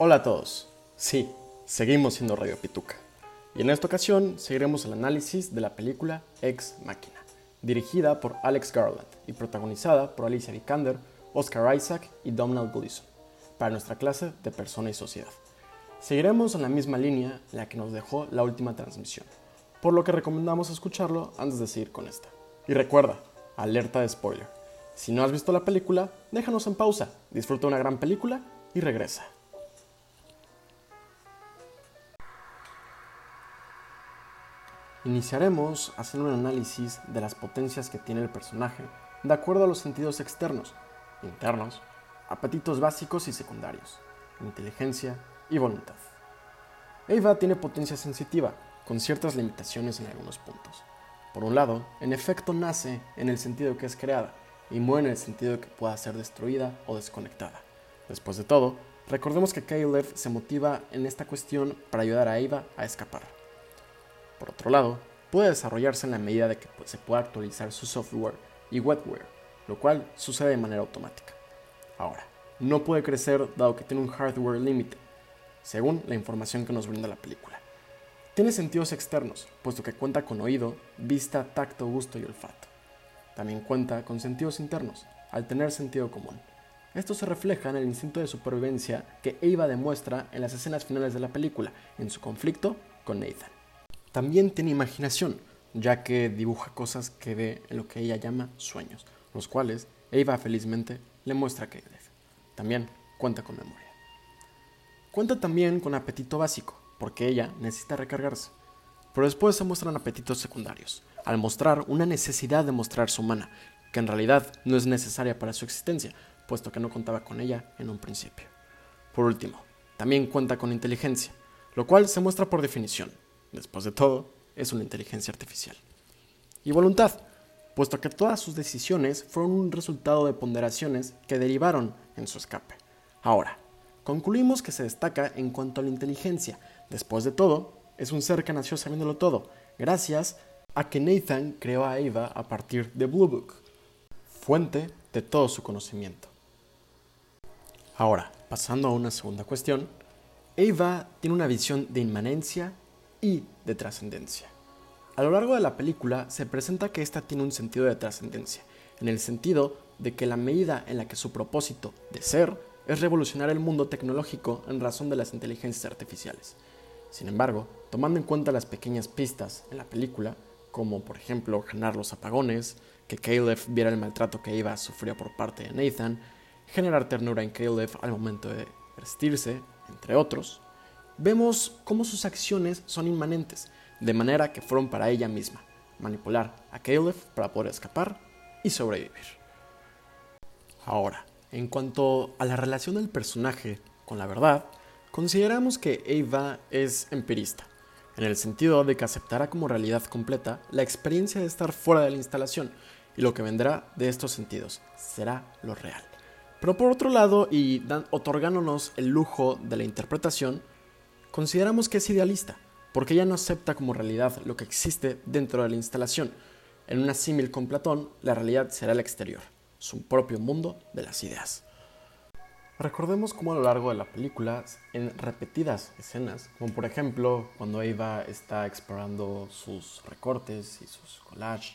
Hola a todos. Sí, seguimos siendo Radio Pituca. Y en esta ocasión seguiremos el análisis de la película Ex Máquina, dirigida por Alex Garland y protagonizada por Alicia Vikander, Oscar Isaac y Domhnall Gleeson, para nuestra clase de Persona y Sociedad. Seguiremos en la misma línea la que nos dejó la última transmisión, por lo que recomendamos escucharlo antes de seguir con esta. Y recuerda, alerta de spoiler. Si no has visto la película, déjanos en pausa, disfruta una gran película y regresa. Iniciaremos haciendo un análisis de las potencias que tiene el personaje de acuerdo a los sentidos externos, internos, apetitos básicos y secundarios, inteligencia y voluntad. Eva tiene potencia sensitiva, con ciertas limitaciones en algunos puntos. Por un lado, en efecto nace en el sentido que es creada y muere en el sentido que pueda ser destruida o desconectada. Después de todo, recordemos que Caleb se motiva en esta cuestión para ayudar a Eva a escapar. Por otro lado, puede desarrollarse en la medida de que se pueda actualizar su software y wetware, lo cual sucede de manera automática. Ahora, no puede crecer dado que tiene un hardware límite, según la información que nos brinda la película. Tiene sentidos externos, puesto que cuenta con oído, vista, tacto, gusto y olfato. También cuenta con sentidos internos, al tener sentido común. Esto se refleja en el instinto de supervivencia que Eva demuestra en las escenas finales de la película, en su conflicto con Nathan. También tiene imaginación, ya que dibuja cosas que ve en lo que ella llama sueños, los cuales Eva felizmente le muestra a Caleb. También cuenta con memoria. Cuenta también con apetito básico, porque ella necesita recargarse. Pero después se muestran apetitos secundarios, al mostrar una necesidad de mostrarse humana, que en realidad no es necesaria para su existencia, puesto que no contaba con ella en un principio. Por último, también cuenta con inteligencia, lo cual se muestra por definición. Después de todo, es una inteligencia artificial. Y voluntad, puesto que todas sus decisiones fueron un resultado de ponderaciones que derivaron en su escape. Ahora, concluimos que se destaca en cuanto a la inteligencia. Después de todo, es un ser que nació sabiéndolo todo, gracias a que Nathan creó a Eva a partir de Blue Book, fuente de todo su conocimiento. Ahora, pasando a una segunda cuestión, Eva tiene una visión de inmanencia y de trascendencia. A lo largo de la película se presenta que esta tiene un sentido de trascendencia, en el sentido de que la medida en la que su propósito de ser es revolucionar el mundo tecnológico en razón de las inteligencias artificiales. Sin embargo, tomando en cuenta las pequeñas pistas en la película, como por ejemplo ganar los apagones, que Caleb viera el maltrato que Eva sufrió por parte de Nathan, generar ternura en Caleb al momento de vestirse, entre otros, vemos cómo sus acciones son inmanentes, de manera que fueron para ella misma, manipular a Caleb para poder escapar y sobrevivir. Ahora, en cuanto a la relación del personaje con la verdad, consideramos que Eva es empirista, en el sentido de que aceptará como realidad completa la experiencia de estar fuera de la instalación y lo que vendrá de estos sentidos será lo real. Pero por otro lado, y otorgándonos el lujo de la interpretación, consideramos que es idealista, porque ella no acepta como realidad lo que existe dentro de la instalación. En una símil con Platón, la realidad será el exterior, su propio mundo de las ideas. Recordemos cómo a lo largo de la película, en repetidas escenas, como por ejemplo cuando Eva está explorando sus recortes y sus collages,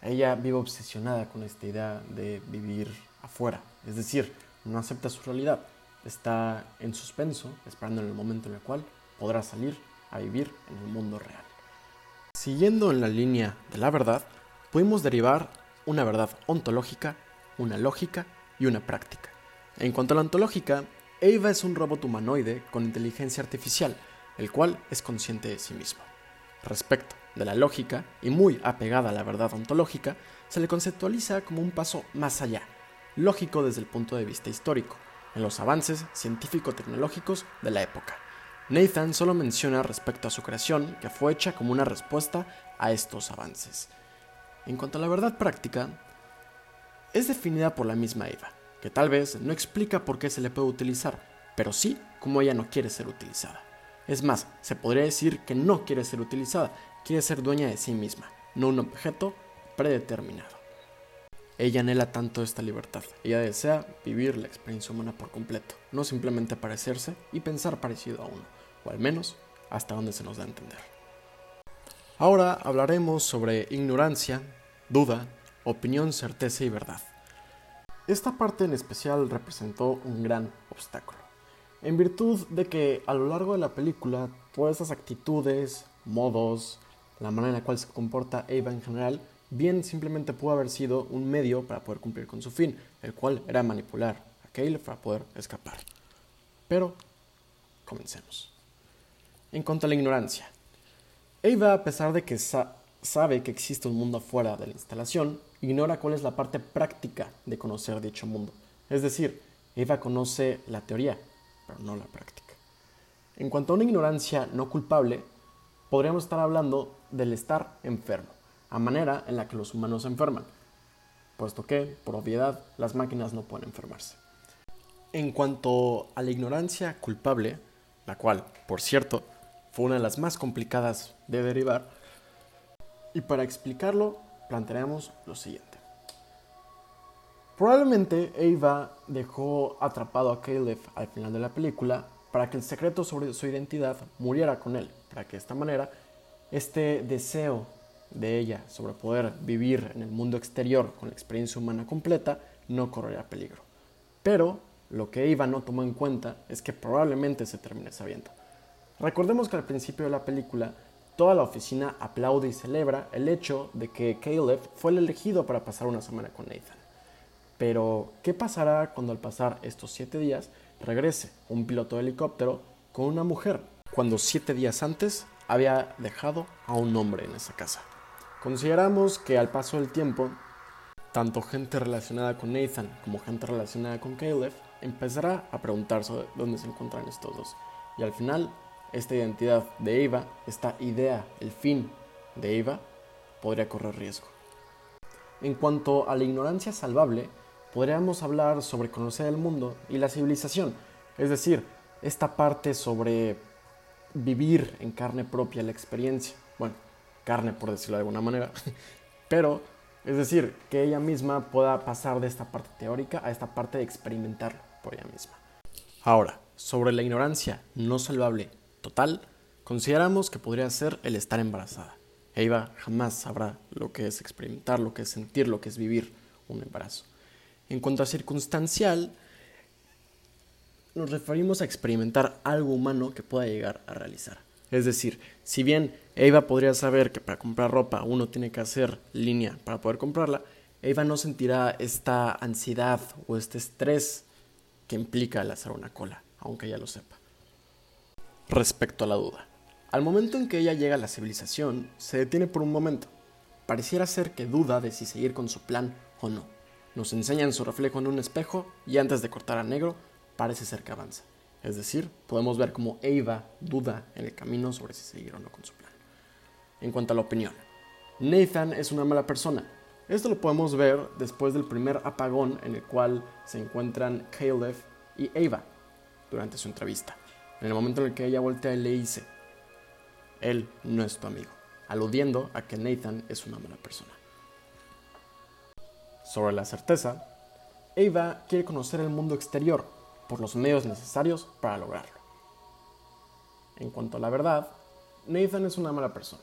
ella vive obsesionada con esta idea de vivir afuera, es decir, no acepta su realidad, está en suspenso, esperando el momento en el cual podrá salir a vivir en el mundo real. Siguiendo en la línea de la verdad, podemos derivar una verdad ontológica, una lógica y una práctica. En cuanto a la ontológica, Eva es un robot humanoide con inteligencia artificial, el cual es consciente de sí mismo. Respecto de la lógica, y muy apegada a la verdad ontológica, se le conceptualiza como un paso más allá, lógico desde el punto de vista histórico, en los avances científico-tecnológicos de la época. Nathan solo menciona respecto a su creación que fue hecha como una respuesta a estos avances. En cuanto a la verdad práctica, es definida por la misma Eva, que tal vez no explica por qué se le puede utilizar, pero sí como ella no quiere ser utilizada. Es más, se podría decir que no quiere ser utilizada, quiere ser dueña de sí misma, no un objeto predeterminado. Ella anhela tanto esta libertad. Ella desea vivir la experiencia humana por completo, no simplemente parecerse y pensar parecido a uno, o al menos hasta donde se nos da a entender. Ahora hablaremos sobre ignorancia, duda, opinión, certeza y verdad. Esta parte en especial representó un gran obstáculo, en virtud de que a lo largo de la película todas esas actitudes, modos, la manera en la cual se comporta Eva en general, bien simplemente pudo haber sido un medio para poder cumplir con su fin, el cual era manipular a Caleb para poder escapar. Pero, comencemos. En cuanto a la ignorancia, Eva, a pesar de que sabe que existe un mundo afuera de la instalación, ignora cuál es la parte práctica de conocer dicho mundo. Es decir, Eva conoce la teoría, pero no la práctica. En cuanto a una ignorancia no culpable, podríamos estar hablando del estar enfermo, a manera en la que los humanos se enferman, puesto que, por obviedad, las máquinas no pueden enfermarse. En cuanto a la ignorancia culpable, la cual, por cierto, fue una de las más complicadas de derivar, y para explicarlo plantearemos lo siguiente. Probablemente Eva dejó atrapado a Caleb al final de la película para que el secreto sobre su identidad muriera con él, para que de esta manera este deseo de ella sobre poder vivir en el mundo exterior con la experiencia humana completa no correría peligro. Pero lo que Eva no tomó en cuenta es que probablemente se termine sabiendo. Recordemos que al principio de la película toda la oficina aplaude y celebra el hecho de que Caleb fue el elegido para pasar una semana con Nathan. Pero, ¿qué pasará cuando al pasar estos siete días regrese un piloto de helicóptero con una mujer, cuando siete días antes había dejado a un hombre en esa casa? Consideramos que al paso del tiempo, tanto gente relacionada con Nathan como gente relacionada con Caleb empezará a preguntarse dónde se encuentran estos dos. Y al final, esta identidad de Eva, esta idea, el fin de Eva, podría correr riesgo. En cuanto a la ignorancia salvable, podríamos hablar sobre conocer el mundo y la civilización, es decir, esta parte sobre vivir en carne propia la experiencia, bueno, carne por decirlo de alguna manera, pero es decir, que ella misma pueda pasar de esta parte teórica a esta parte de experimentarlo por ella misma. Ahora, sobre la ignorancia no salvable total, consideramos que podría ser el estar embarazada. Eva jamás sabrá lo que es experimentar, lo que es sentir, lo que es vivir un embarazo. En cuanto a circunstancial, nos referimos a experimentar algo humano que pueda llegar a realizar. Es decir, si bien Eva podría saber que para comprar ropa uno tiene que hacer línea para poder comprarla, Eva no sentirá esta ansiedad o este estrés que implica el hacer una cola, aunque ella lo sepa. Respecto a la duda, al momento en que ella llega a la civilización, se detiene por un momento. Pareciera ser que duda de si seguir con su plan o no. Nos enseñan su reflejo en un espejo y antes de cortar a negro, parece ser que avanza. Es decir, podemos ver cómo Eva duda en el camino sobre si seguir o no con su plan. En cuanto a la opinión, Nathan es una mala persona. Esto lo podemos ver después del primer apagón en el cual se encuentran Caleb y Eva durante su entrevista. En el momento en el que ella voltea y le dice, él no es tu amigo, aludiendo a que Nathan es una mala persona. Sobre la certeza, Eva quiere conocer el mundo exterior por los medios necesarios para lograrlo. En cuanto a la verdad, Nathan es una mala persona.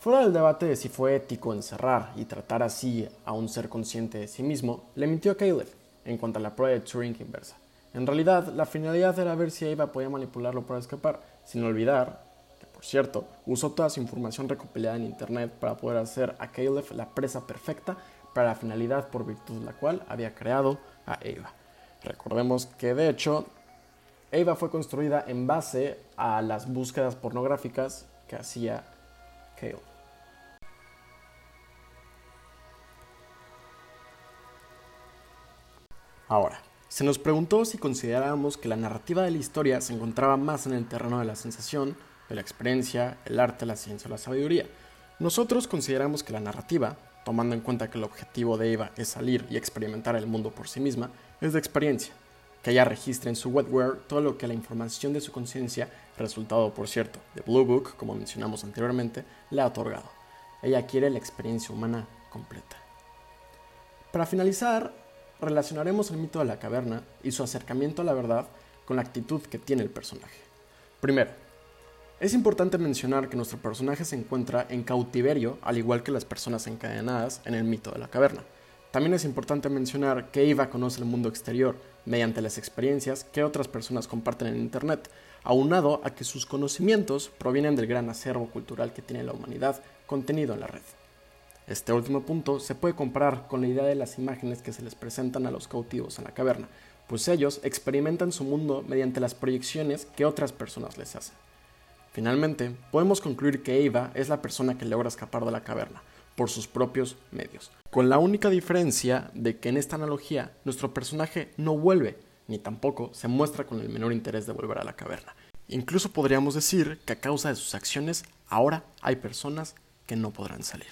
Fuera del debate de si fue ético encerrar y tratar así a un ser consciente de sí mismo, le mintió a Caleb en cuanto a la prueba de Turing inversa. En realidad, la finalidad era ver si Eva podía manipularlo para escapar, sin olvidar que, por cierto, usó toda su información recopilada en Internet para poder hacer a Caleb la presa perfecta para la finalidad por virtud de la cual había creado a Eva. Recordemos que de hecho Eva fue construida en base a las búsquedas pornográficas que hacía Caleb. Ahora, se nos preguntó si considerábamos que la narrativa de la historia se encontraba más en el terreno de la sensación, de la experiencia, el arte, la ciencia o la sabiduría. Nosotros consideramos que la narrativa, tomando en cuenta que el objetivo de Eva es salir y experimentar el mundo por sí misma, es de experiencia, que ella registre en su wetware todo lo que la información de su conciencia, resultado por cierto de Blue Book, como mencionamos anteriormente, le ha otorgado. Ella quiere la experiencia humana completa. Para finalizar, relacionaremos el mito de la caverna y su acercamiento a la verdad con la actitud que tiene el personaje. Primero, es importante mencionar que nuestro personaje se encuentra en cautiverio, al igual que las personas encadenadas en el mito de la caverna. También es importante mencionar que Eva conoce el mundo exterior mediante las experiencias que otras personas comparten en Internet, aunado a que sus conocimientos provienen del gran acervo cultural que tiene la humanidad contenido en la red. Este último punto se puede comparar con la idea de las imágenes que se les presentan a los cautivos en la caverna, pues ellos experimentan su mundo mediante las proyecciones que otras personas les hacen. Finalmente, podemos concluir que Eva es la persona que logra escapar de la caverna por sus propios medios, con la única diferencia de que en esta analogía nuestro personaje no vuelve, ni tampoco se muestra con el menor interés de volver a la caverna. Incluso podríamos decir que a causa de sus acciones ahora hay personas que no podrán salir.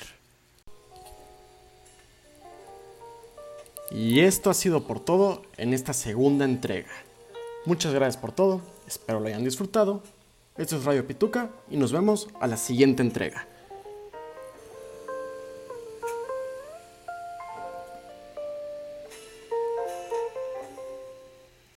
Y esto ha sido por todo en esta segunda entrega. Muchas gracias por todo, espero lo hayan disfrutado esto es Radio Pituca y nos vemos a la siguiente entrega.